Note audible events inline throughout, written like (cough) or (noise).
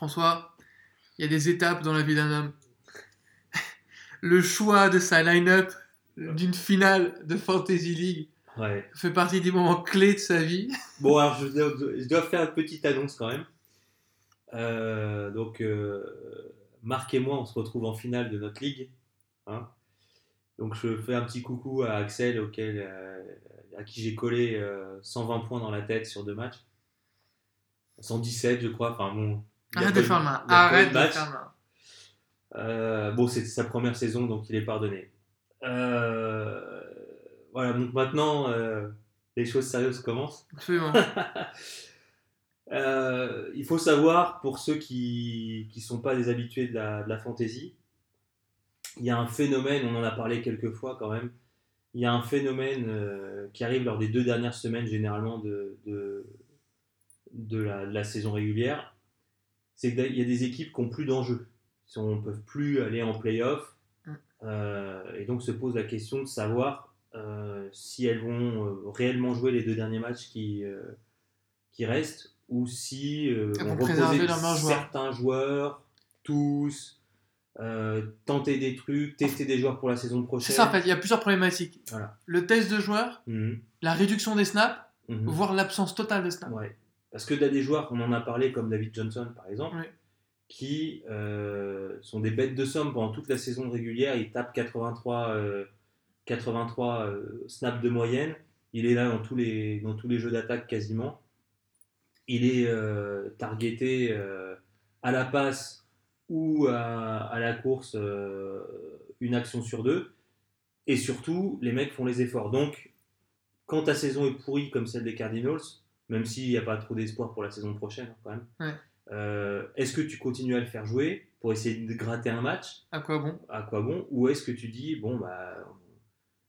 François, il y a des étapes dans la vie d'un homme. (laughs) Le choix de sa line-up d'une finale de Fantasy League Ouais. fait partie des moments clés de sa vie. (laughs) Bon, alors je dois, je dois faire une petite annonce quand même. Euh, donc, euh, Marc et moi, on se retrouve en finale de notre ligue. hein. donc, je fais un petit coucou à Axel, auquel, euh, à qui j'ai collé euh, 120 points dans la tête sur deux matchs. 117, je crois. Enfin, bon. Arrête de faire eu Arrête de faire. Euh, bon, c'est sa première saison, donc il est pardonné. Euh, voilà, donc maintenant, euh, les choses sérieuses commencent. Absolument. (laughs) Euh, il faut savoir, pour ceux qui ne sont pas des habitués de la, de la fantasy, il y a un phénomène, on en a parlé quelques fois quand même, il y a un phénomène qui arrive lors des deux dernières semaines généralement de, de, de la, de la saison régulière, c'est qu'il y a des équipes qui n'ont plus d'enjeu, Ils ne peuvent plus aller en playoff, Mm. euh, et donc se pose la question de savoir euh, si elles vont euh, réellement jouer les deux derniers matchs qui, qui restent, ou si préserver reposer joueurs. certains joueurs, tous, euh, tenter des trucs, tester des joueurs pour la saison prochaine. C'est ça, en fait, il y a plusieurs problématiques. Voilà. Le test de joueurs, Mhm, la réduction des snaps, mhm. voire l'absence totale de snaps. Ouais. Parce que tu as des joueurs, on en a parlé, comme David Johnson par exemple, qui euh, sont des bêtes de somme pendant toute la saison régulière. Il tape 83, euh, 83 euh, snaps de moyenne. Il est là dans tous les, dans tous les jeux d'attaque quasiment. Il est euh, targeté euh, à la passe ou à, à la course une action sur deux. Et surtout, les mecs font les efforts. Donc, quand ta saison est pourrie comme celle des Cardinals, même s'il n'y a pas trop d'espoir pour la saison prochaine quand même, Ouais. euh, est-ce que tu continues à le faire jouer pour essayer de gratter un match? À quoi bon? À quoi bon? Ou est-ce que tu dis, bon, bah,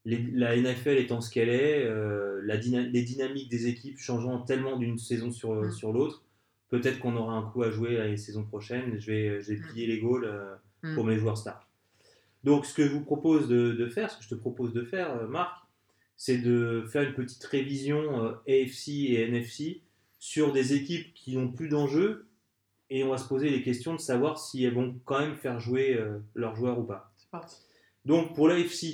les- la NFL étant ce qu'elle est, euh, la dyna- les dynamiques des équipes changeant tellement d'une saison sur, sur l'autre, peut-être qu'on aura un coup à jouer la saison prochaine. Je vais, je vais plier les goals euh, Mm. pour mes joueurs stars. Donc, ce que je vous propose de, de faire, ce que je te propose de faire, Marc, c'est de faire une petite révision euh, AFC et NFC sur des équipes qui n'ont plus d'enjeu et on va se poser les questions de savoir si elles vont quand même faire jouer euh, leurs joueurs ou pas. C'est parti. Donc, pour l'AFC,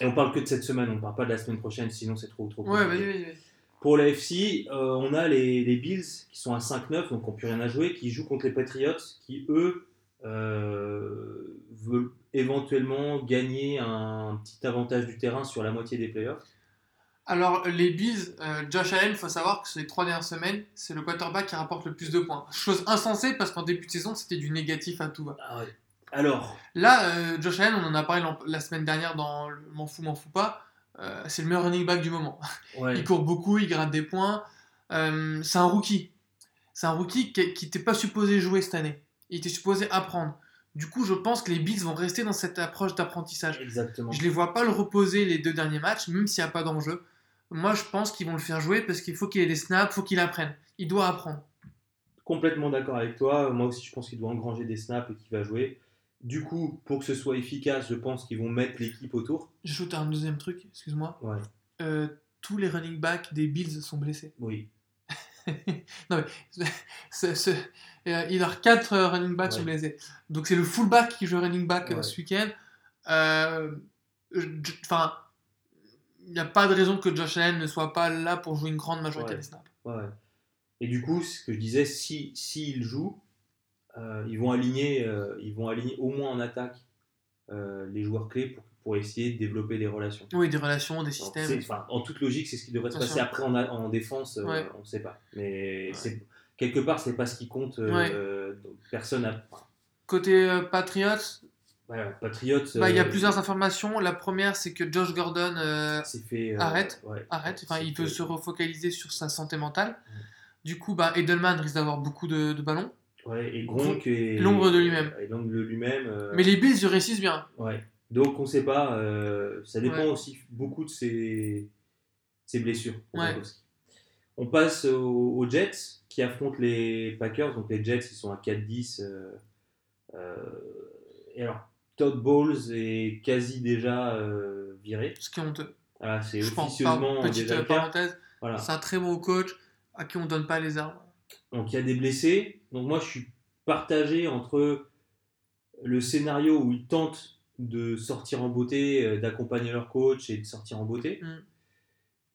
et on parle que de cette semaine, on ne parle pas de la semaine prochaine, sinon c'est trop trop Ouais. Pour l'AFC, euh, on a les, les Bills qui sont à 5-9, donc qui n'ont plus rien à jouer, qui jouent contre les Patriots, qui eux euh, veulent éventuellement gagner un petit avantage du terrain sur la moitié des playoffs? Alors, les Bills, euh, Josh Allen, il faut savoir que ces trois dernières semaines, c'est le quarterback qui rapporte le plus de points. Chose insensée parce qu'en début de saison, c'était du négatif à tout va. Alors, Là, euh, Josh Allen, on en a parlé la semaine dernière dans M'en fous, m'en fous pas. euh, c'est le meilleur running back du moment. ouais, (laughs) Il court beaucoup, il gratte des points. C'est un rookie. C'est un rookie qui n'était pas supposé jouer cette année. Il était supposé apprendre. Du coup, je pense que les Bills vont rester dans cette approche d'apprentissage. exactement. Je les vois pas le reposer les deux derniers matchs, même s'il n'y a pas d'enjeu. Moi, je pense qu'ils vont le faire jouer parce qu'il faut qu'il ait des snaps, il faut qu'il apprenne. Il doit apprendre. Complètement d'accord avec toi. Moi aussi, je pense qu'il doit engranger des snaps et qu'il va jouer. Du coup, pour que ce soit efficace, je pense qu'ils vont mettre l'équipe autour. J'ajoute un deuxième truc, excuse-moi. Ouais, Euh, tous les running backs des Bills sont blessés. oui. (laughs) non mais, (laughs) euh, il a quatre euh, running backs Ouais. sont blessés. Donc c'est le fullback qui joue running back euh, Ouais. ce week-end. Enfin, il n'y a pas de raison que Josh Allen ne soit pas là pour jouer une grande majorité Ouais. des snaps. Et du coup, ce que je disais, si s'ils jouent, euh, ils, vont aligner, euh, ils vont aligner au moins en attaque euh, les joueurs clés pour, pour essayer de développer des relations. Oui, des relations, des systèmes. enfin, en toute logique, c'est ce qui devrait se passer. sûr. Après, en, a- en défense, euh, on ne sait pas. Mais Ouais. c'est quelque part, c'est pas ce qui compte. euh, Ouais. personne n'a. enfin, Côté euh, Patriots, voilà, Patriots. bah, il y a euh, plusieurs informations. La première, c'est que Josh Gordon euh, fait, euh, Arrête. ouais, arrête. Enfin, il peut fait- se refocaliser sur sa santé mentale. Du coup, bah, Edelman risque d'avoir beaucoup de, de ballons. Ouais, et Gronk L'ombre de lui-même. Et l'ombre de lui-même. Mais les Bills, ils réussissent bien. Ouais. Donc on ne sait pas. euh, ça dépend Ouais. aussi beaucoup de ses, ses blessures. Ouais. On passe aux, aux Jets qui affrontent les Packers. Donc les Jets, ils sont à 4-10. euh, euh, et alors, Todd Bowles est quasi déjà viré. Ce qui est honteux. Voilà, c'est officieusement petite déjà parenthèse. Voilà. C'est un très bon coach à qui on donne pas les armes. Donc il y a des blessés. Donc moi, je suis partagé entre le scénario où ils tentent de sortir en beauté, euh, d'accompagner leur coach et de sortir en beauté, Mm.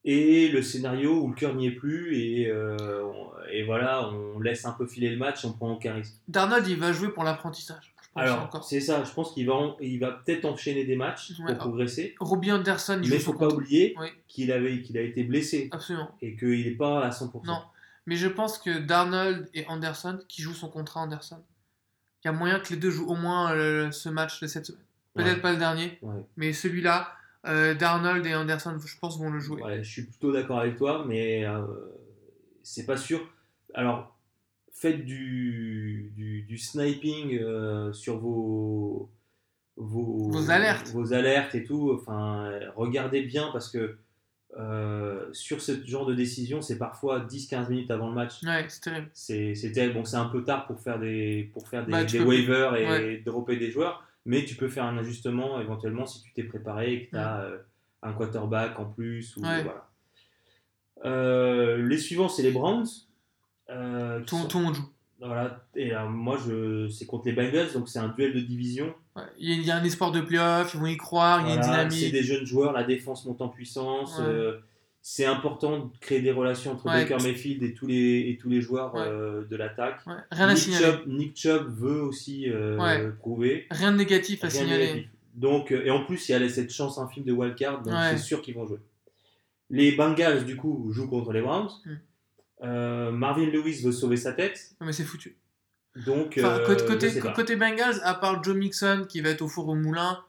et le scénario où le cœur n'y est plus et, euh, on- et voilà, on laisse un peu filer le match, on prend aucun risque. Darnold, il va jouer pour l'apprentissage. Alors, c'est ça, je pense qu'il va, il va peut-être enchaîner des matchs Ouais. pour progresser, Robbie Anderson, il mais il faut son pas oublier Oui. qu'il avait, qu'il a été blessé Absolument. et qu'il n'est pas à 100%. Non. Mais je pense que Darnold et Anderson, qui jouent son contrat Anderson, il y a moyen que les deux jouent au moins euh, ce match de cette semaine. Peut-être Ouais. pas le dernier, Ouais. mais celui-là, euh, Darnold et Anderson, je pense, vont le jouer. Ouais, je suis plutôt d'accord avec toi, mais euh, c'est pas sûr. Alors, faites du, du, du sniping euh, sur vos, vos, Vos alertes. vos alertes et tout. Enfin, regardez bien parce que euh, sur ce genre de décision, c'est parfois 10-15 minutes avant le match. Ouais, c'est terrible. Bon, c'est un peu tard pour faire des, pour faire des, Bah, waivers et ouais. dropper des joueurs, mais tu peux faire un ajustement éventuellement si tu t'es préparé et que tu as un quarterback en plus. Ou, Ouais. voilà. Euh, les suivants, c'est les Browns. Euh, sont- le monde joue. voilà. Et moi, je, c'est contre les Bengals, donc c'est un duel de division. Ouais. Il y a- un espoir de playoff, ils vont y croire, il y a une Voilà, c'est dynamique. des jeunes joueurs, la défense monte en puissance. Euh, c'est important de créer des relations entre Ouais. Baker Mayfield et tous les, et tous les joueurs Ouais. euh, de l'attaque. Ouais, Rien à Nick signaler. Chubb, Nick Chubb veut aussi euh, prouver. Rien de négatif à Rien signaler. négatif. Donc, euh, et en plus, il y a cette chance infime de wildcard, donc c'est sûr qu'ils vont jouer. Les Bengals, du coup, jouent contre les Browns. Mm. Euh, Marvin Lewis veut sauver sa tête. Non, mais c'est foutu. Donc, Enfin, côté Bengals, à part Joe Mixon qui va être au four au moulin,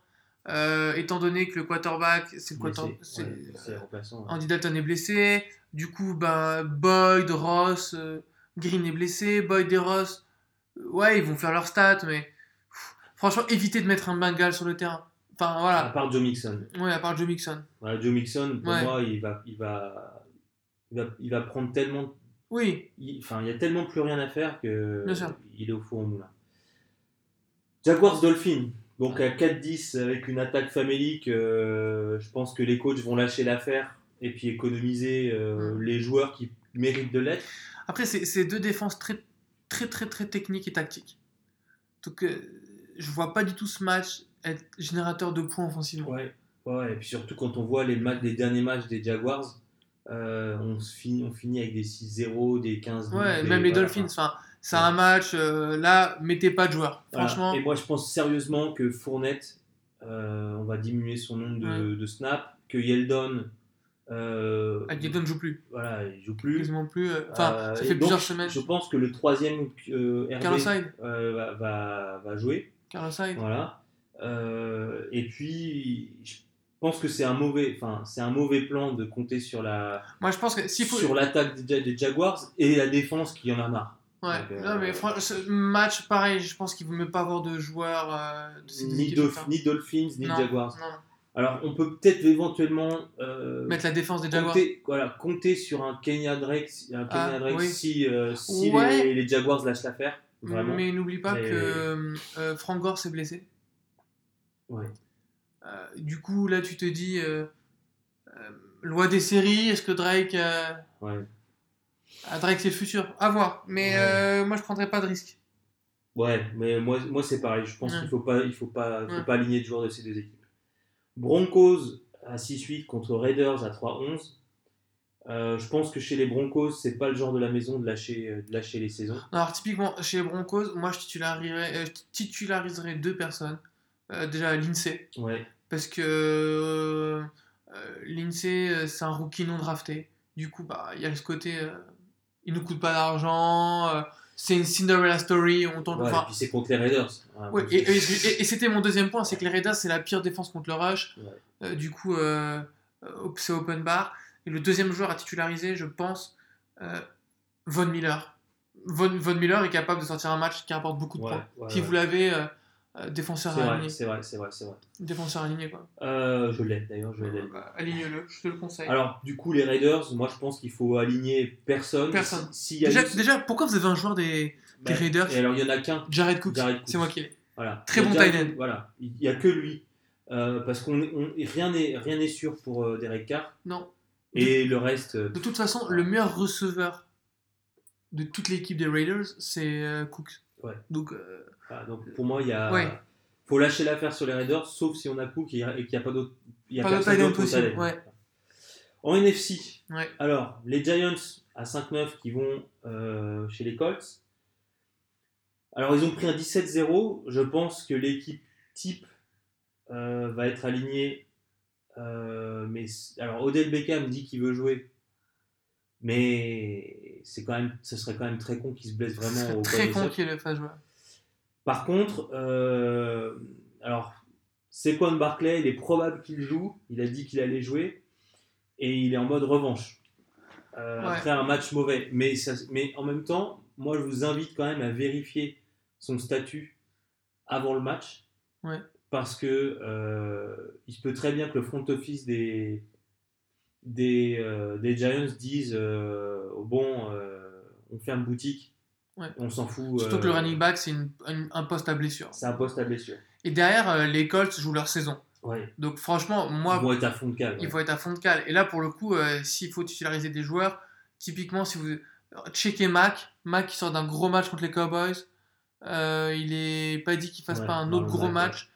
euh, étant donné que le quarterback, c'est le quarterback. ouais. Andy Dalton est blessé. Du coup, ben, Boyd, Ross, euh, Green est blessé. Boyd et Ross, euh, ouais, ils vont faire leur stats, mais pff, franchement, évitez de mettre un Bengal sur le terrain. Enfin, À voilà. part Joe Mixon. Ouais, à part Joe Mixon. Voilà, Joe Mixon, pour Ouais. moi, il va, il, va, il, va, il va prendre tellement. Oui, il- Enfin, il y a tellement plus rien à faire que Bien sûr. il est au four au moulin. Jaguars Dolphins. Donc à 4-10 avec une attaque famélique, euh, je pense que les coachs vont lâcher l'affaire et puis économiser euh, Mm. les joueurs qui méritent de l'être. Après, c'est deux défenses très, très, très, très techniques et tactiques. Donc, euh, je vois pas du tout ce match être générateur de points offensivement. Ouais, ouais, et puis surtout quand on voit les, matchs, les derniers matchs des Jaguars, euh, on, finit, on finit avec des 6-0, des 15 Ouais, des- même les voilà, Dolphins, enfin, c'est un match, euh, là, mettez pas de joueurs. voilà. Franchement, Et moi je pense sérieusement que Fournette, euh, on va diminuer son nombre de, de snaps, que Yeldon, euh, Aguedon ne joue plus. voilà, il joue plus. Quasiment plus. euh, Enfin, ça fait donc, plusieurs semaines. Je pense que le troisième RB va, va, va jouer. Carlos. Voilà. Et puis, je pense que c'est un mauvais, enfin, c'est un mauvais plan de compter sur la, Moi, je pense que s'il faut. sur l'attaque des, des Jaguars et la défense qui en a marre. Ouais, Donc, euh, non, mais franchement, ce match, pareil, je pense qu'il ne vaut mieux pas avoir de joueurs euh, de ces Ni, Dolph- ni Dolphins, ni Non, Jaguars. non. Alors, on peut peut-être éventuellement euh, Mettre la défense des Jaguars. compter, voilà, compter sur un Kenya Drake, un Kenya Ah, Drake oui. si, euh, si Ouais. les, les Jaguars lâchent l'affaire. Mais n'oublie pas que euh, Frank Gore s'est blessé. Ouais. Euh, du coup, là, tu te dis, euh, euh, loi des séries, est-ce que Drake, euh, Ouais. Ah, Drake c'est le futur, à voir. Mais Ouais. euh, moi, je prendrais pas de risque. Ouais, mais moi, moi c'est pareil. Je pense Ouais. qu'il faut pas, il faut pas, faut Ouais. pas aligner de joueurs de ces deux équipes. Broncos à 6-8 contre Raiders à 3-11. Euh, je pense que chez les Broncos, c'est pas le genre de la maison de lâcher, euh, de lâcher les saisons. Alors, typiquement, chez les Broncos, moi, je titulariserais, je titulariserais deux personnes. Euh, déjà, Lindsay, Ouais, parce que euh, c'est un rookie non drafté. Du coup, bah, il y a ce côté, il ne coûte pas d'argent, euh, c'est une Cinderella story, on tente. Ouais, et puis c'est contre les Raiders. Ouais, et, c'est- et- et- et c'était mon deuxième point, c'est que les Raiders, c'est la pire défense contre le rush. Ouais. Euh, du coup, euh, c'est open bar. Et le deuxième joueur à titulariser, je pense, euh, Von Miller. Von, Von Miller est capable de sortir un match qui rapporte beaucoup de points. si vous l'avez, euh, défenseur C'est aligné. c'est vrai, c'est vrai, c'est vrai. Défenseur aligné, quoi. Euh, je l'ai d'ailleurs, je l'ai. Bah, Aligne-le, je te le conseille. Alors, du coup, les Raiders, moi je pense qu'il faut aligner personne. Personne. Si- a déjà, une- déjà, pourquoi vous avez un joueur des, bah, des Raiders Et alors, il y en a qu'un. Jared Cook Jared Cook. C'est moi qui l'ai. Voilà. Très bon tight end. Voilà, il n'y a que lui. Euh, parce qu'on on- rien n'est rien n'est sûr pour euh, Derek Carr. Non. Et le reste, De toute façon, le meilleur receveur de toute l'équipe des Raiders, c'est Cook. Ouais. Donc, donc pour moi, il y a. Ouais. faut lâcher l'affaire sur les Raiders, sauf si on a Cook et qu'il n'y a pas d'autre. il y a Pas d'autre possible, ouais. En NFC, ouais. alors les Giants à 5-9 qui vont euh, chez les Colts. Alors ils ont pris un 17-0. Je pense que l'équipe type euh, va être alignée. Euh, mais alors Odell Beckham dit qu'il veut jouer. Mais c'est quand même, ce serait quand même très con qu'il se blesse Ce vraiment serait au très con qu'il le fasse jouer. Par contre, euh, alors, Saquon Barclay, il est probable qu'il joue. Il a dit qu'il allait jouer. Et il est en mode revanche. Euh, Ouais. Après un match mauvais. Mais, ça- mais en même temps, moi, je vous invite quand même à vérifier son statut avant le match. Ouais. Parce que euh, il se peut très bien que le front office des, des, euh, des Giants dise euh, bon, on ferme boutique. Ouais. On s'en fout. Surtout que le euh, running back, c'est une- une- un poste à blessure. c'est un poste à blessure. Et derrière, euh, les Colts jouent leur saison. Ouais. Donc franchement, moi, Ils vont être à fond de cale. il ouais. faut être à fond de cale. Et là, pour le coup, euh, s'il faut titulariser des joueurs, typiquement, si vous checkez Mac, Mac qui sort d'un gros match contre les Cowboys, il est pas dit qu'il fasse pas un autre gros match.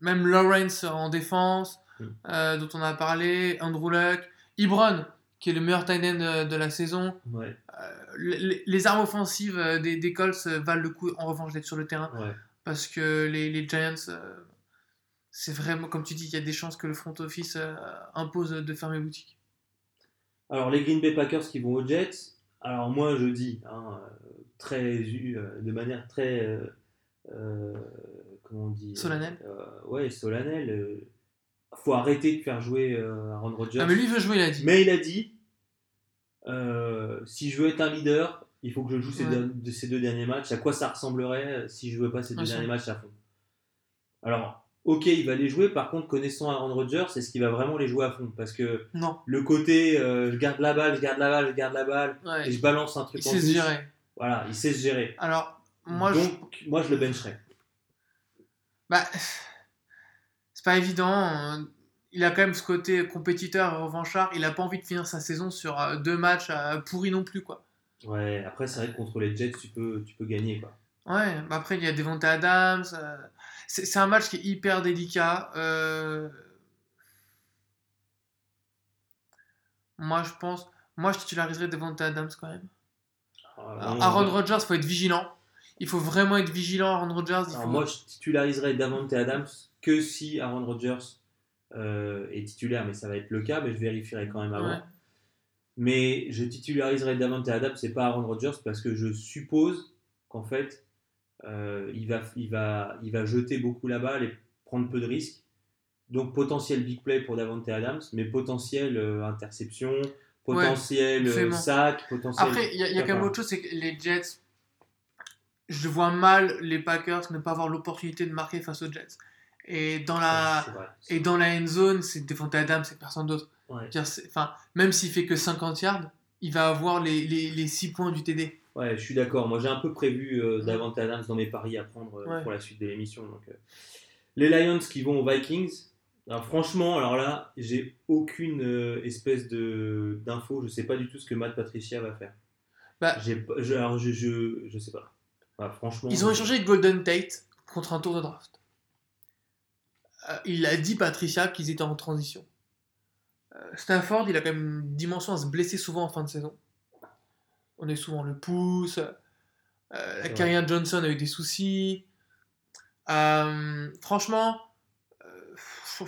Même Lawrence en défense, Mm. euh, dont on a parlé, Andrew Luck, Ibron, qui est le meilleur tight end de, de la saison. Ouais, Euh, les, les armes offensives euh, des, des Colts euh, valent le coup en revanche d'être sur le terrain ouais. parce que les, les Giants, euh, c'est vraiment, comme tu dis, il y a des chances que le front office euh, impose de fermer boutique. Alors, les Green Bay Packers qui vont aux Jets. Alors, moi, je dis, hein, euh, très, euh, de manière très. euh, euh, comment on dit Solennelle euh, Ouais, solennelle. euh, faut arrêter de faire jouer euh, Aaron Rodgers. Ah, mais lui veut jouer, il a dit. Mais il a dit euh, si je veux être un leader, il faut que je joue ces, Ouais. deux, de- ces deux derniers matchs. À quoi ça ressemblerait si je jouais pas ces deux derniers matchs à fond? Alors, ok, il va les jouer. Par contre, connaissant Aaron Rodgers, c'est ce qui va vraiment les jouer à fond? Parce que Non. le côté euh, je garde la balle, je garde la balle, je garde la balle, Ouais. et je balance un truc Il en sait se gérer. Voilà, il sait se gérer. Alors, moi, je- Donc, moi, je le bencherais. bah, c'est pas évident. hein. Il a quand même ce côté compétiteur et revanchard. Il a pas envie de finir sa saison sur euh, deux matchs euh, pourris non plus, quoi. Ouais, après, c'est vrai que contre les Jets, tu peux, tu peux gagner. Quoi. Ouais, bah après il y a Devonta Adams. euh, c'est c'est un match qui est hyper délicat. euh, Moi je pense, moi je titulariserais Devonta Adams quand même. On- Aaron Rodgers, faut être vigilant. Il faut vraiment être vigilant, Aaron Rodgers. Il Alors, faut... moi, je titulariserais Davante Adams que si Aaron Rodgers euh, est titulaire, mais ça va être le cas, mais je vérifierai quand même avant. Ouais. Mais je titulariserai Davante Adams et pas Aaron Rodgers parce que je suppose qu'en fait, euh, il, va, il, va, il va jeter beaucoup la balle et prendre peu de risques. Donc potentiel big play pour Davante Adams, mais potentiel euh, interception, potentiel absolument. sac, potentiel. Après, il y a, y a quand même autre chose, c'est que les Jets, je vois mal les Packers ne pas avoir l'opportunité de marquer face aux Jets. Et dans la, c'est vrai. et dans la end zone, c'est Devonta Adams, c'est personne d'autre. Ouais. Enfin, même s'il fait que 50 yards, il va avoir les, les, les 6 points du TD. Ouais, je suis d'accord. Moi, j'ai un peu prévu euh, Davante Adams dans mes paris à prendre euh, Ouais. pour la suite de l'émission. donc, euh. Les Lions qui vont aux Vikings. Alors, franchement, alors là, j'ai aucune euh, espèce de d'info. Je sais pas du tout ce que Matt Patricia va faire. Bah, je, alors, je, je, je sais pas. Franchement. Ils ont échangé Golden Tate contre un tour de draft. Euh, il a dit Patricia qu'ils étaient en transition. Euh, Stafford, il a quand même une dimension à se blesser souvent en fin de saison. On est souvent le pouce. Euh, la C'est carrière de Johnson a eu des soucis. Euh, franchement, euh,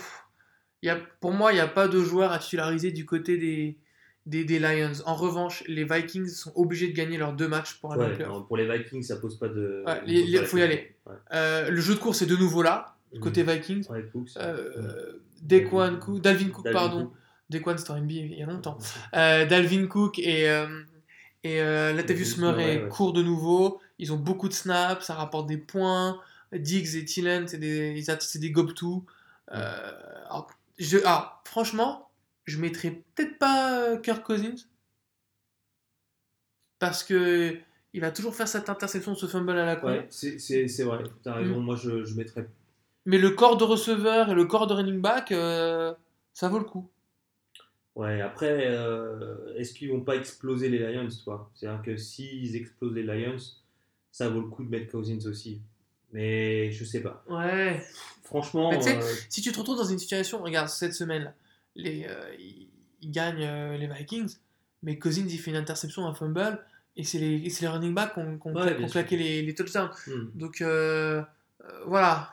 y a, pour moi, il n'y a pas de joueur à titulariser du côté des, des, des Lions. En revanche, les Vikings sont obligés de gagner leurs deux matchs pour aller Ouais, pour les Vikings, ça pose pas de. Ouais, la faut y aller. Ouais. Euh, le jeu de course est de nouveau là, Mhm. côté Vikings. Ouais, Cooks. Euh, Dequan Cook, Dalvin Cook, Dalvin pardon. Cook. Dequan, c'était en NBA il y a longtemps. Euh, Dalvin Cook et, euh, et Latavius Murray courent de nouveau. Ils ont beaucoup de snaps, ça rapporte des points. Diggs et Thielen, c'est des, c'est des gob-to. Euh, alors, alors, franchement, je mettrais peut-être pas euh, Kirk Cousins. Parce que il va toujours faire cette interception, ce fumble à la con. Ouais, c'est vrai. T'as raison. Mm. Moi, je, je mettrais Mais le corps de receveur et le corps de running back, euh, ça vaut le coup. Ouais, après, euh, est-ce qu'ils vont pas exploser les Lions, toi? C'est-à-dire que s'ils explosent les Lions, ça vaut le coup de mettre Cousins aussi. Mais je sais pas. Ouais. Franchement, Mais tu sais, euh, Si tu te retrouves dans une situation, regarde, cette semaine, les, euh, ils, ils gagnent euh, les Vikings, mais Cousins il fait une interception, un fumble, et c'est les, et c'est les running backs qui ont, qui ont Ouais, claqué les, les touchdowns. hmm. Donc euh, euh, voilà.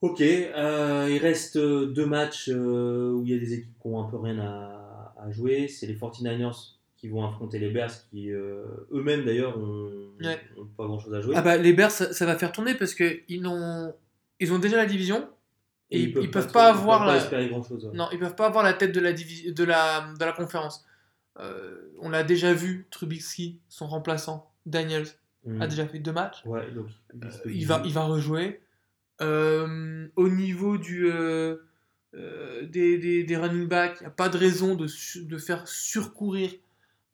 Ok, il reste deux matchs où il y a des équipes qui ont un peu rien à, à jouer. C'est les 49ers qui vont affronter les Bears, qui euh, eux-mêmes d'ailleurs ont, Ouais. ont pas grand-chose à jouer. Ah bah, les Bears, ça, ça va faire tourner parce qu'ils ont, ils ont déjà la division. Et ils- ils peuvent pas avoir peuvent pas la- ouais. Non, ils peuvent pas avoir la tête de la, divi- de la, de la conférence. Euh, on l'a déjà vu, Trubisky, son remplaçant, Daniels, Hmm. a déjà fait deux matchs. Ouais, donc il va, il va rejouer. Euh, au niveau du, euh, euh, des, des, des running backs, il n'y a pas de raison de, de faire surcourir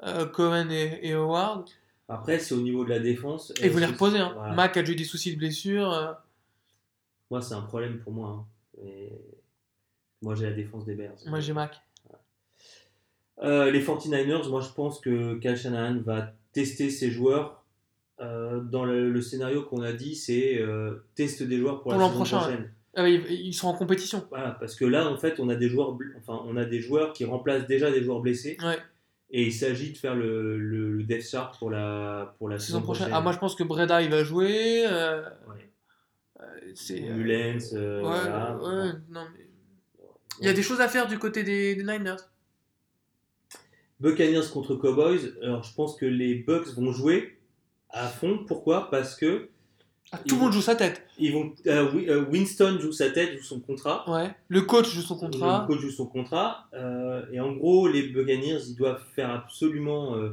euh, Cohen et, et Howard. Après, c'est au niveau de la défense. Et faut les reposer. Hein. voilà. Mac a déjà eu des soucis de blessure. euh, Moi, c'est un problème pour moi. hein. Mais Moi, j'ai la défense des Bears. moi j'ai Mac. Euh, les 49ers, moi, je pense que Kyle Shanahan va tester ses joueurs. Euh, dans le, le scénario qu'on a dit, c'est euh, teste des joueurs pour, Pour la saison prochain, prochaine. Ah ils sont en compétition. Voilà, parce que là, en fait, on a des joueurs, enfin, on a des joueurs qui remplacent déjà des joueurs blessés, Ouais, et il s'agit de faire le, le, le depth chart pour la pour la saison prochaine. Ah, moi je pense que Breda il va jouer. Ouais. C'est. Mullens, ouais, voilà. ouais, non, mais... Il y a des choses à faire du côté des, des Niners. Buccaneers contre Cowboys. Alors, je pense que les Bucks vont jouer à fond. Pourquoi? Parce que Ah, tout le monde joue sa tête. ils vont. euh, euh, Winston joue sa tête, joue son contrat. Ouais. Le coach joue son Le contrat. coach joue son contrat. euh, et en gros, les Buccaneers, ils doivent faire absolument euh,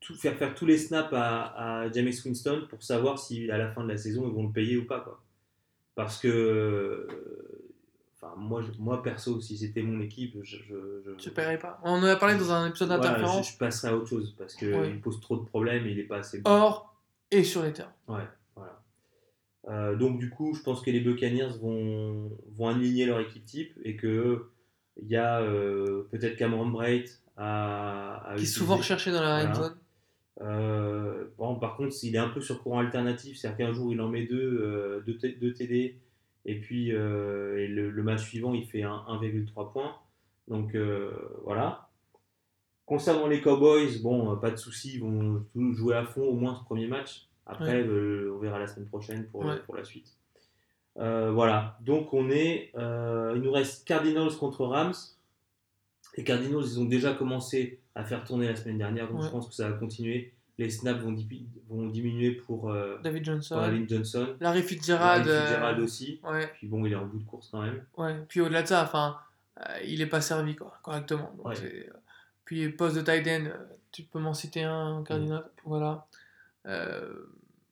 tout, faire faire tous les snaps à, à Jameis Winston pour savoir si à la fin de la saison ils vont le payer ou pas. Quoi. Parce que, enfin, moi, moi perso, si c'était mon équipe, je, je, je- Je paierai pas. On en a parlé dans un épisode voilà, d'interférence. je, je passerai à autre chose parce qu'il Ouais. pose trop de problèmes et il est pas assez bon. Hors et sur les terrains. Ouais, voilà. Euh, donc du coup, je pense que les Buccaneers vont, vont aligner leur équipe type et que il y a euh, peut-être Cameron Braid à, à Qui est utiliser. souvent recherché dans la Voilà. zone. Euh, bon, par contre, il est un peu sur courant alternatif, c'est-à-dire qu'un jour il en met deux, euh, deux, deux TD et puis euh, et le, le match suivant il fait un 1,3 points. Donc euh, voilà. Concernant les Cowboys, bon, pas de soucis, ils vont jouer à fond au moins ce premier match. Après, on verra la semaine prochaine pour, Ouais. pour la suite. Voilà, donc on est. il nous reste Cardinals contre Rams. Les Cardinals, ils ont déjà commencé à faire tourner la semaine dernière, donc Ouais. je pense que ça va continuer. Les snaps vont, di- vont diminuer pour, euh, David Johnson. pour Alvin Johnson. Larry Fitzgerald. Larry Fitzgerald euh, aussi. Ouais, Puis bon, il est en bout de course quand même. ouais. Puis au-delà de ça, enfin, euh, il est pas servi quoi, correctement. Donc, Ouais. euh, Puis poste de tight end, tu peux m'en citer un, Cardinal? Voilà. Euh,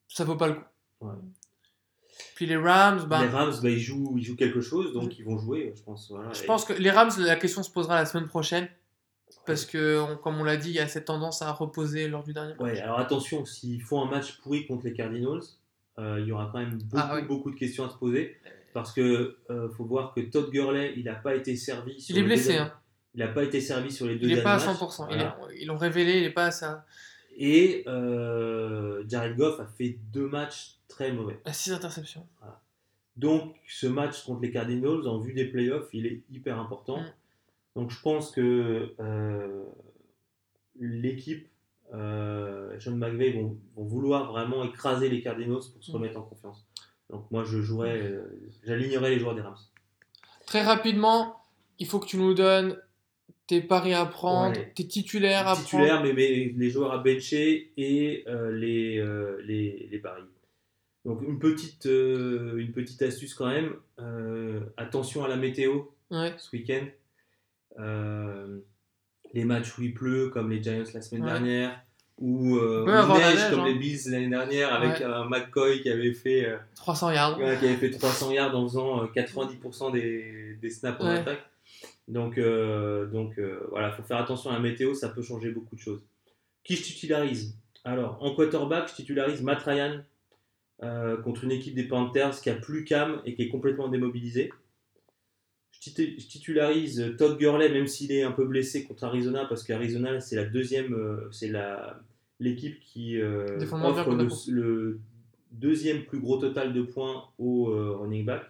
ça vaut pas le coup. Ouais. Puis les Rams, bah, Les Rams, bah, ils, jouent, ils jouent quelque chose, donc ils vont jouer, je pense. Voilà. je Et- pense que les Rams, la question se posera la semaine prochaine. Parce que, on- comme on l'a dit, il y a cette tendance à reposer lors du dernier match. Ouais, alors attention, s'ils font un match pourri contre les Cardinals, euh, il y aura quand même beaucoup, Ah oui. beaucoup de questions à se poser. Parce que euh, faut voir que Todd Gurley, il n'a pas été servi sur Il est deux blessé, derniers- hein. Il n'a pas été servi sur les deux Il n'est pas à derniers 100%. matchs. Il Voilà. est- ils l'ont révélé, il n'est pas à ça. Et euh, Jared Goff a fait deux matchs très mauvais. À 6 interceptions. Donc ce match contre les Cardinals, en vue des playoffs, il est hyper important. Mm. Donc je pense que euh, l'équipe, euh, Sean McVay, vont, vont vouloir vraiment écraser les Cardinals pour se Mm. remettre en confiance. Donc moi je jouerais, euh, j'alignerais les joueurs des Rams. Très rapidement, il faut que tu nous donnes tes paris à prendre, Ouais. tes titulaires à Titulaires, prendre. mais, mais les joueurs à bencher et euh, les, euh, les, les paris. Donc une petite, euh, une petite astuce quand même, euh, attention à la météo. Ouais. ce week-end. Euh, les matchs où il pleut, comme les Giants la semaine Ouais. dernière, ou euh, la neige, comme hein. les Bills l'année dernière, avec Ouais. un McCoy qui avait fait, euh, 300 yards. ouais, qui avait fait 300 yards en faisant euh, 90% des, des snaps en Ouais. attaque. Donc, donc voilà, faut faire attention à la météo, ça peut changer beaucoup de choses. Qui je titularise? Alors, en quarterback, je titularise Matt Ryan contre une équipe des Panthers qui a plus Cam et qui est complètement démobilisée. Je je, titu- je titularise Todd Gurley, même s'il est un peu blessé contre Arizona, parce qu'Arizona, c'est la deuxième, euh, c'est la l'équipe qui euh, offre le, deuxième plus gros total de points au euh, running back.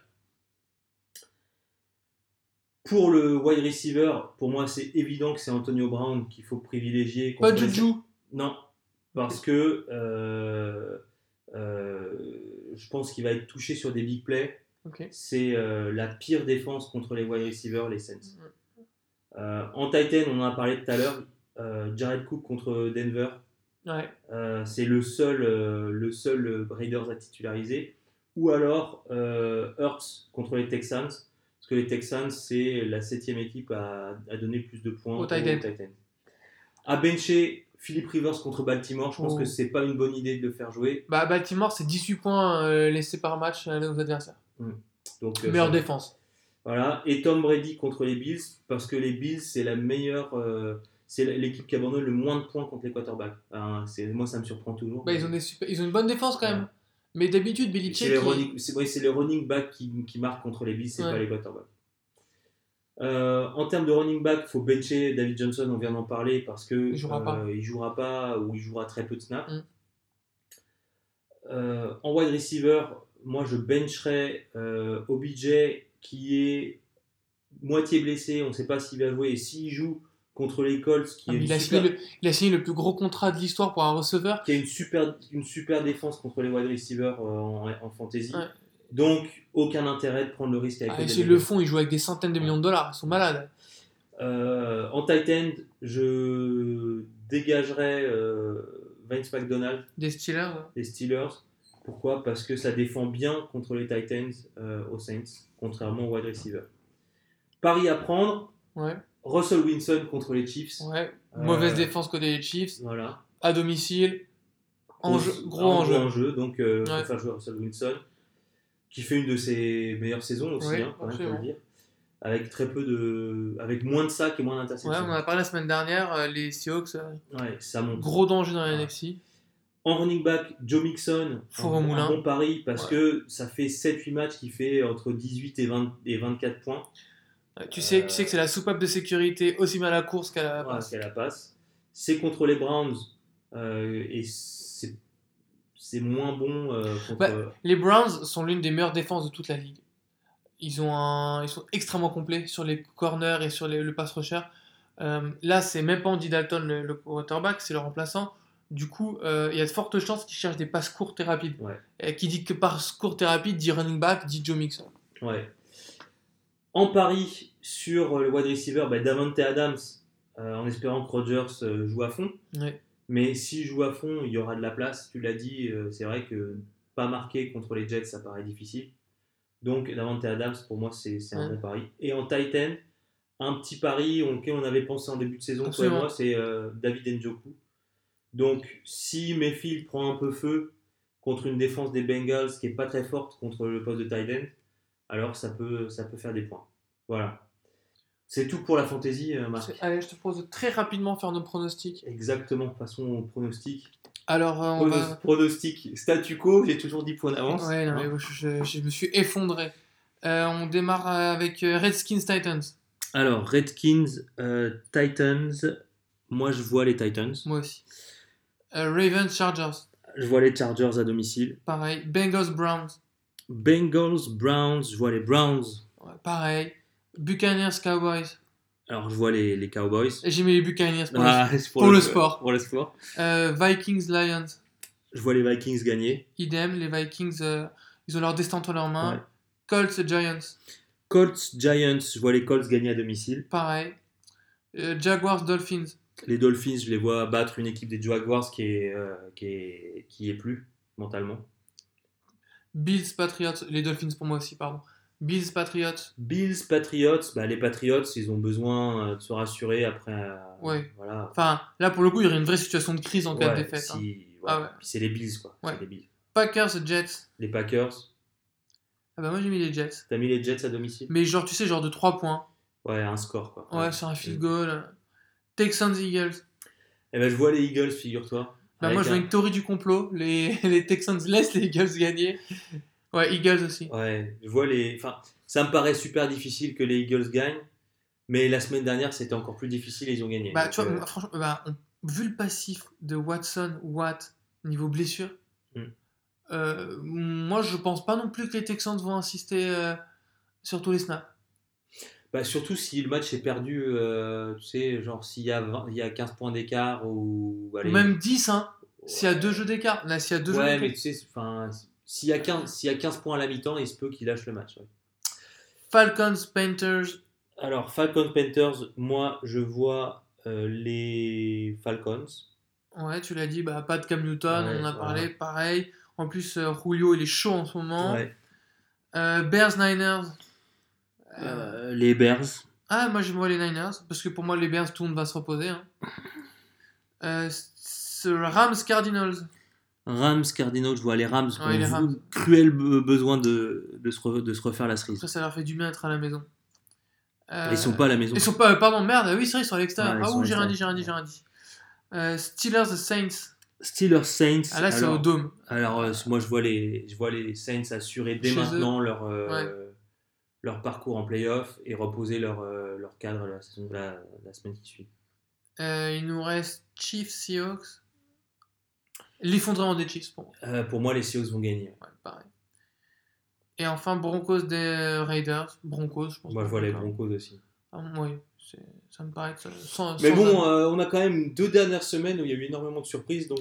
Pour le wide receiver, pour moi, c'est évident que c'est Antonio Brown qu'il faut privilégier. Pas contre les- Juju. Non, parce que euh, euh, je pense qu'il va être touché sur des big plays. C'est euh, la pire défense contre les wide receivers, les Saints. Euh, en Titan, on en a parlé tout à l'heure. euh, Jared Cook contre Denver, Ouais. euh, c'est le seul, euh, le seul euh, Raiders à titulariser. Ou alors euh, Hurts contre les Texans, parce que les Texans, c'est la septième équipe à, à donner plus de points Au. Titans. À bencher Philip Rivers contre Baltimore, je pense Oh. que c'est pas une bonne idée de le faire jouer. Bah, Baltimore, c'est 18 points euh, laissés par match à nos adversaires. Donc, euh, Meilleure défense. Voilà, et Tom Brady contre les Bills, parce que les Bills, c'est la meilleure. euh, c'est l'équipe qui abandonne le moins de points contre les quarterbacks. Moi, ça me surprend toujours. Bah, ils, ont des super- ils ont une bonne défense quand même. Ouais. Mais d'habitude, c'est Belichick. les, running, c'est, ouais, les running backs qui, qui marquent contre les Bills, c'est Ouais. pas les quarterbacks. Euh, en termes de running back, il faut bencher David Johnson, on vient d'en parler, parce que Il jouera euh, pas. il jouera pas ou il jouera très peu de snaps. Mm. Euh, en wide receiver, moi je bencherai euh, OBJ qui est moitié blessé, on ne sait pas s'il va jouer, et s'il joue contre les Colts, qui, Ah, est il, a super, le, il a signé le plus gros contrat de l'histoire pour un receveur. qui a une super, une super défense contre les wide receivers euh, en, en fantasy. Ouais. Donc, aucun intérêt de prendre le risque avec Ah, s'ils le font, ils jouent avec des centaines de millions de dollars. Ils sont malades. Euh, en tight end, je dégagerai euh, Vince McDonald Des Steelers. ouais. des Steelers. Pourquoi? Parce que ça défend bien contre les Titans euh, aux Saints, contrairement aux wide receivers. Paris à prendre, Ouais. Russell Wilson contre les Chiefs. ouais. Mauvaise défense côté des Chiefs. Voilà. À domicile. Enjeu, Gros- gros enjeu. Donc, euh, faut Ouais. faire jouer Russell Wilson, qui fait une de ses meilleures saisons aussi, Oui, hein, quand même, le dire. Avec très peu de, avec moins de sacs et moins Ouais, d'interceptions. on en a parlé la semaine dernière. euh, les Seahawks, euh, Ouais, ça monte. gros danger dans la Ouais. NFC. En running back, Joe Mixon, Four un, au moulin. un bon pari parce Ouais. que ça fait 7-8 matchs qui fait entre 18 et, 20 et 24 points. Euh, Tu sais, tu sais que c'est la soupape de sécurité aussi mal à la course qu'à la Voilà, passe. qu'elle la passe. C'est contre les Browns euh, et c'est c'est moins bon euh, contre. Bah, Les Browns sont l'une des meilleures défenses de toute la ligue. Ils, ont un, ils sont extrêmement complets sur les corners et sur les- le pass rusher. Euh, là, c'est même pas Andy Dalton le, le quarterback, c'est le remplaçant. Du coup, euh, il y a de fortes chances qu'ils cherchent des passes courtes et rapides. Ouais. Et qui dit que passe courte et rapide dit running back, dit Joe Mixon. Ouais. En pari sur le wide receiver, bah, Davante Adams, euh, en espérant que Rodgers euh, joue à fond. Ouais. Mais s'il joue à fond, il y aura de la place. Tu l'as dit, euh, c'est vrai que pas marquer contre les Jets, ça paraît difficile. Donc Davante Adams, pour moi, c'est un Ouais. bon pari. Et en Titan, un petit pari auquel on avait pensé en début de saison, toi et moi, c'est euh, David Njoku. Donc si Mayfield prend un peu feu contre une défense des Bengals qui est pas très forte contre le poste de Titan, alors ça peut, ça peut faire des points. Voilà. C'est tout pour la fantaisie, euh, Marc. Allez, je te propose de très rapidement faire nos pronostics. Exactement, passons au pronostic. Alors, euh, on va. Pronostic statu quo, j'ai toujours 10 points d'avance. Ouais, non, mais je, je- je me suis effondré. Euh, on démarre avec Redskins Titans. Alors, Redskins, euh, Titans. Moi, je vois les Titans. Moi aussi. Ravens Chargers. Je vois les Chargers à domicile. Pareil. Bengals Browns. Bengals, Browns. Je vois les Browns. Ouais, pareil. Buccaneers Cowboys. Alors, je vois les, les Cowboys. J'ai mis les Buccaneers pour le- Ah, c'est pour le sport. Pour le sport. Euh, Vikings Lions. Je vois les Vikings gagner. Idem. Les Vikings, euh, ils ont leur destin entre leurs mains. Ouais. Colts Giants. Colts, Giants. Je vois les Colts gagner à domicile. Pareil. Euh, Jaguars Dolphins. Les Dolphins, je les vois battre une équipe des Jaguars qui est, qui est, qui est plus mentalement. Bills Patriots. Les Dolphins pour moi aussi, pardon. Bills Patriots. Bills, Patriots, bah, les Patriots, ils ont besoin euh, de se rassurer après. euh, Ouais. Voilà. Enfin, là pour le coup, il y aurait une vraie situation de crise en cas de défaite. si- hein. ouais. Ah ouais. C'est les Bills, quoi. Les Bills. Packers Jets. Les Packers, Ah bah moi j'ai mis les Jets. t'as mis les Jets à domicile? Mais genre, tu sais, genre de 3 points. Ouais, un score, quoi. Ouais, sur un field goal. Texans Eagles. Eh ben, je vois les Eagles, figure-toi. Bah, moi je vois un- une théorie du complot. Les, (laughs) les Texans laissent les Eagles gagner. Ouais, Eagles aussi. Ouais, je vois les. Enfin, Ça me paraît super difficile que les Eagles gagnent, mais la semaine dernière, c'était encore plus difficile et ils ont gagné. Bah, tu vois, euh, franchement, bah, vu le passif de Watson, Watt, niveau blessure, Mm. euh, moi je pense pas non plus que les Texans vont insister euh, sur tous les snaps. bah, surtout si le match est perdu, tu sais, genre s'il y, a 20 il y a 15 points d'écart ou. allez, même 10, hein, s'il y a deux jeux d'écart. Là, s'il y a deux jeux Ouais, mais tu sais, enfin, s'il y, a 15 s'il y a 15 points à la mi-temps, il se peut qu'il lâche le match. ouais. Falcons, Panthers, Alors, Falcons Panthers, moi, je vois euh, les Falcons. ouais, tu l'as dit, bah, pas de Cam Newton, Ouais, on en a parlé, pareil. En plus, euh, Julio, il est chaud en ce moment. Euh, Bears, Niners. Les Bears. Ah, moi je vois les Niners, parce que pour moi les Bears, tout le monde va se reposer. hein. Rams, Cardinals. Rams, Cardinals, je vois les Rams qui Ouais, ont cruel be- besoin de, de, se re- de se refaire la cerise. Après, ça leur fait du bien d'être à la maison. Euh, Ils sont pas à la maison. Ils sont pas. Pardon, merde, oui, c'est vrai, ils sont à l'extérieur. Ouais, ah, ouh, j'ai rien dit, j'ai rien dit, j'ai rien dit. Euh, Steelers, Saints. Steelers, Saints. Ah, là, c'est au Dôme. alors, euh, moi, je vois, les, je vois les Saints assurer dès Chez maintenant leur, euh, Ouais. leur parcours en playoff et reposer leur, euh, leur cadre la, la, la semaine qui suit. Euh, il nous reste Chiefs, Seahawks. L'effondrement des Chiefs, pour moi. Euh, pour moi, les Seahawks vont gagner. Ouais, pareil. Et enfin, Broncos des Raiders. Broncos, je pense. Moi, je vois les Broncos. Aussi. Ah, oui, ça me paraît que ça- sans, Mais sans bon, un- euh, on a quand même deux dernières semaines où il y a eu énormément de surprises. Donc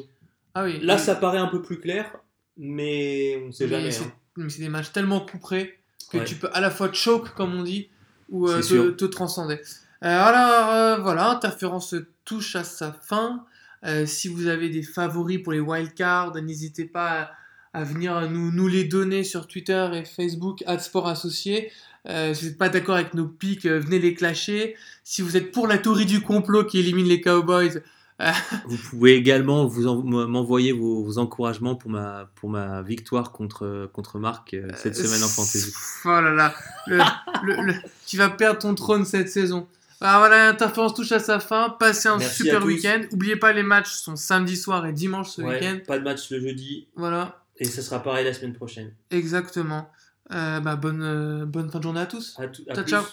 ah oui, là, oui. ça paraît un peu plus clair, mais on ne sait Mais jamais. c'est- hein. mais c'est des matchs tellement couperés que Ouais. tu peux à la fois choke, comme on dit, ou euh, te, te transcender. Alors voilà, Interférence touche à sa fin. Euh, si vous avez des favoris pour les wildcards, n'hésitez pas à, à venir nous, nous les donner sur Twitter et Facebook, Sport Associé. Euh, si vous n'êtes pas d'accord avec nos pics, euh, venez les clasher. Si vous êtes pour la théorie du complot qui élimine les Cowboys, (laughs) Vous pouvez également vous en- m'envoyer vos, vos encouragements pour ma, pour ma victoire contre, contre Marc cette semaine en fantasy. Oh là là, le- le- le- tu vas perdre ton trône cette saison. Alors voilà, l'interférence touche à sa fin. Passez un Merci super week-end. N'oubliez pas, les matchs sont samedi soir et dimanche ce Ouais, week-end. pas de match le jeudi Voilà, et ça sera pareil la semaine prochaine. exactement. Euh, bah, bonne, euh, bonne fin de journée à tous. À tout- à Ciao, plus. ciao.